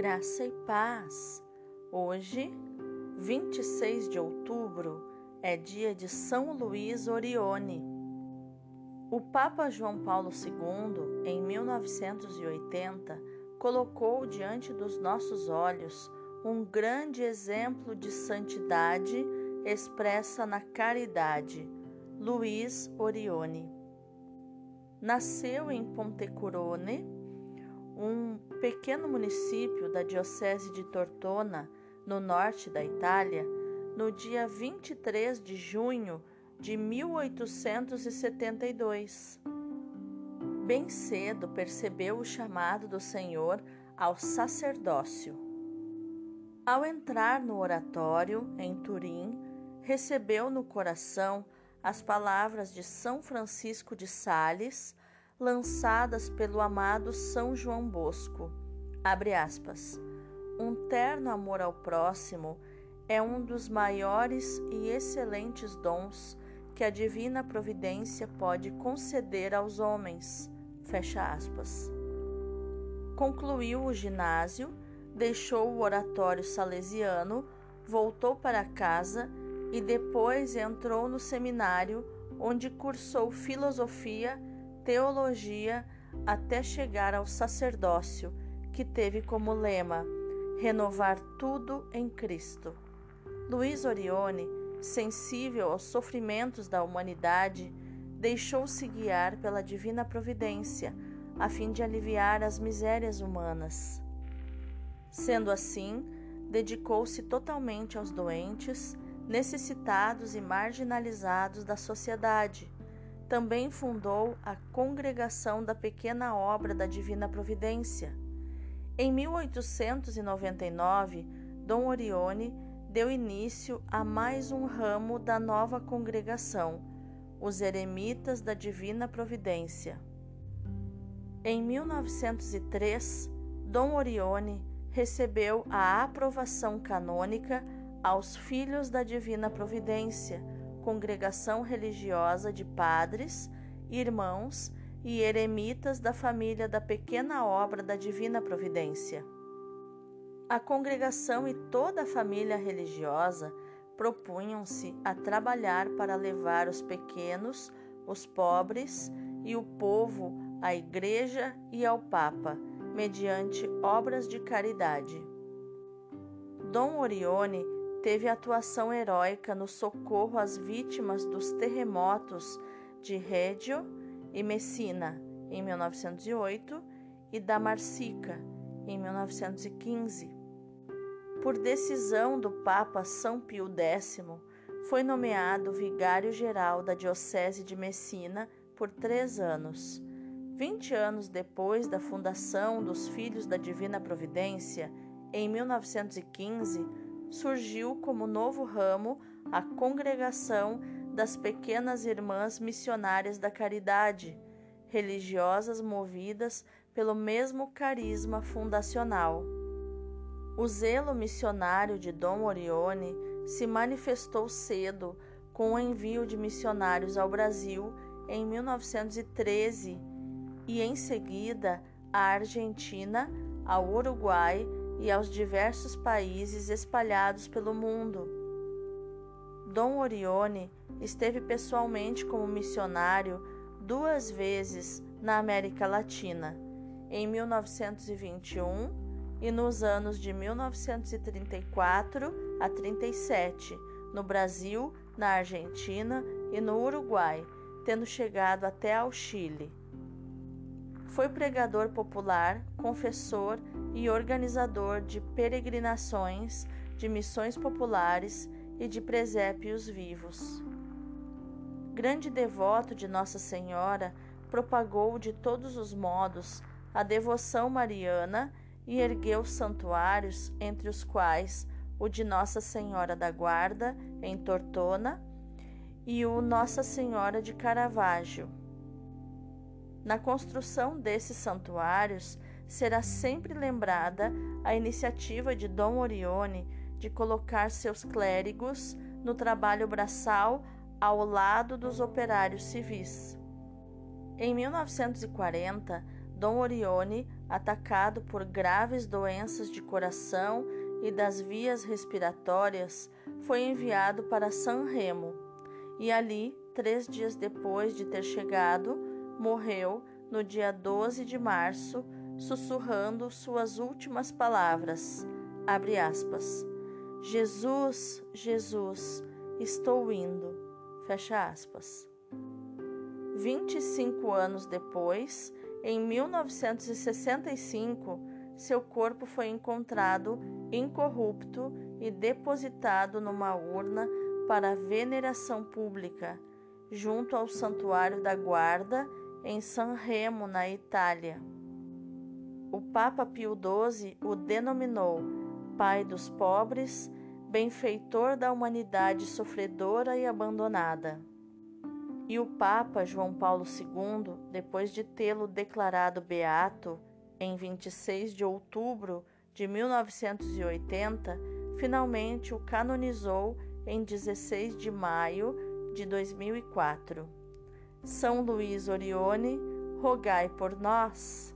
Graça e paz. Hoje, 26 de outubro, é dia de São Luís Orione. O Papa João Paulo II, em 1980, colocou diante dos nossos olhos um grande exemplo de santidade expressa na caridade, Luís Orione. Nasceu em Pontecurone, um pequeno município da Diocese de Tortona, no norte da Itália, no dia 23 de junho de 1872. Bem cedo percebeu o chamado do Senhor ao sacerdócio. Ao entrar no oratório em Turim, recebeu no coração as palavras de São Francisco de Sales lançadas pelo amado São João Bosco. Abre aspas. Um terno amor ao próximo é um dos maiores e excelentes dons que a divina providência pode conceder aos homens. Fecha aspas. Concluiu o ginásio, deixou o oratório salesiano, voltou para casa e depois entrou no seminário, onde cursou filosofia teologia até chegar ao sacerdócio, que teve como lema renovar tudo em Cristo. Luiz Orione, sensível aos sofrimentos da humanidade, deixou-se guiar pela divina providência, a fim de aliviar as misérias humanas. Sendo assim, dedicou-se totalmente aos doentes, necessitados e marginalizados da sociedade também fundou a Congregação da Pequena Obra da Divina Providência. Em 1899, Dom Orione deu início a mais um ramo da nova congregação, os Eremitas da Divina Providência. Em 1903, Dom Orione recebeu a aprovação canônica aos Filhos da Divina Providência congregação religiosa de padres, irmãos e eremitas da família da pequena obra da Divina Providência. A congregação e toda a família religiosa propunham-se a trabalhar para levar os pequenos, os pobres e o povo à Igreja e ao Papa, mediante obras de caridade. Dom Orione teve atuação heróica no socorro às vítimas dos terremotos de Reggio e Messina em 1908 e da Marsica em 1915. Por decisão do Papa São Pio X, foi nomeado vigário-geral da Diocese de Messina por três anos. Vinte anos depois da fundação dos Filhos da Divina Providência, em 1915, surgiu como novo ramo a Congregação das Pequenas Irmãs Missionárias da Caridade, religiosas movidas pelo mesmo carisma fundacional. O zelo missionário de Dom Orione se manifestou cedo com o envio de missionários ao Brasil em 1913 e, em seguida, à Argentina, ao Uruguai e aos diversos países espalhados pelo mundo. Dom Orione esteve pessoalmente como missionário duas vezes na América Latina, em 1921 e nos anos de 1934 a 37, no Brasil, na Argentina e no Uruguai, tendo chegado até ao Chile. Foi pregador popular, confessor e organizador de peregrinações, de missões populares e de presépios vivos. Grande devoto de Nossa Senhora, propagou de todos os modos a devoção mariana e ergueu santuários, entre os quais o de Nossa Senhora da Guarda, em Tortona, e o Nossa Senhora de Caravaggio na construção desses santuários será sempre lembrada a iniciativa de Dom Orione de colocar seus clérigos no trabalho braçal ao lado dos operários civis. Em 1940, Dom Orione atacado por graves doenças de coração e das vias respiratórias, foi enviado para San Remo e ali, três dias depois de ter chegado, morreu no dia 12 de março, sussurrando suas últimas palavras. Abre aspas. Jesus, Jesus, estou indo. Fecha aspas. 25 anos depois, em 1965, seu corpo foi encontrado incorrupto e depositado numa urna para veneração pública, junto ao Santuário da Guarda, em San Remo, na Itália. O Papa Pio XII o denominou Pai dos pobres, benfeitor da humanidade sofredora e abandonada. E o Papa João Paulo II, depois de tê-lo declarado beato em 26 de outubro de 1980, finalmente o canonizou em 16 de maio de 2004. São Luís Orione, rogai por nós.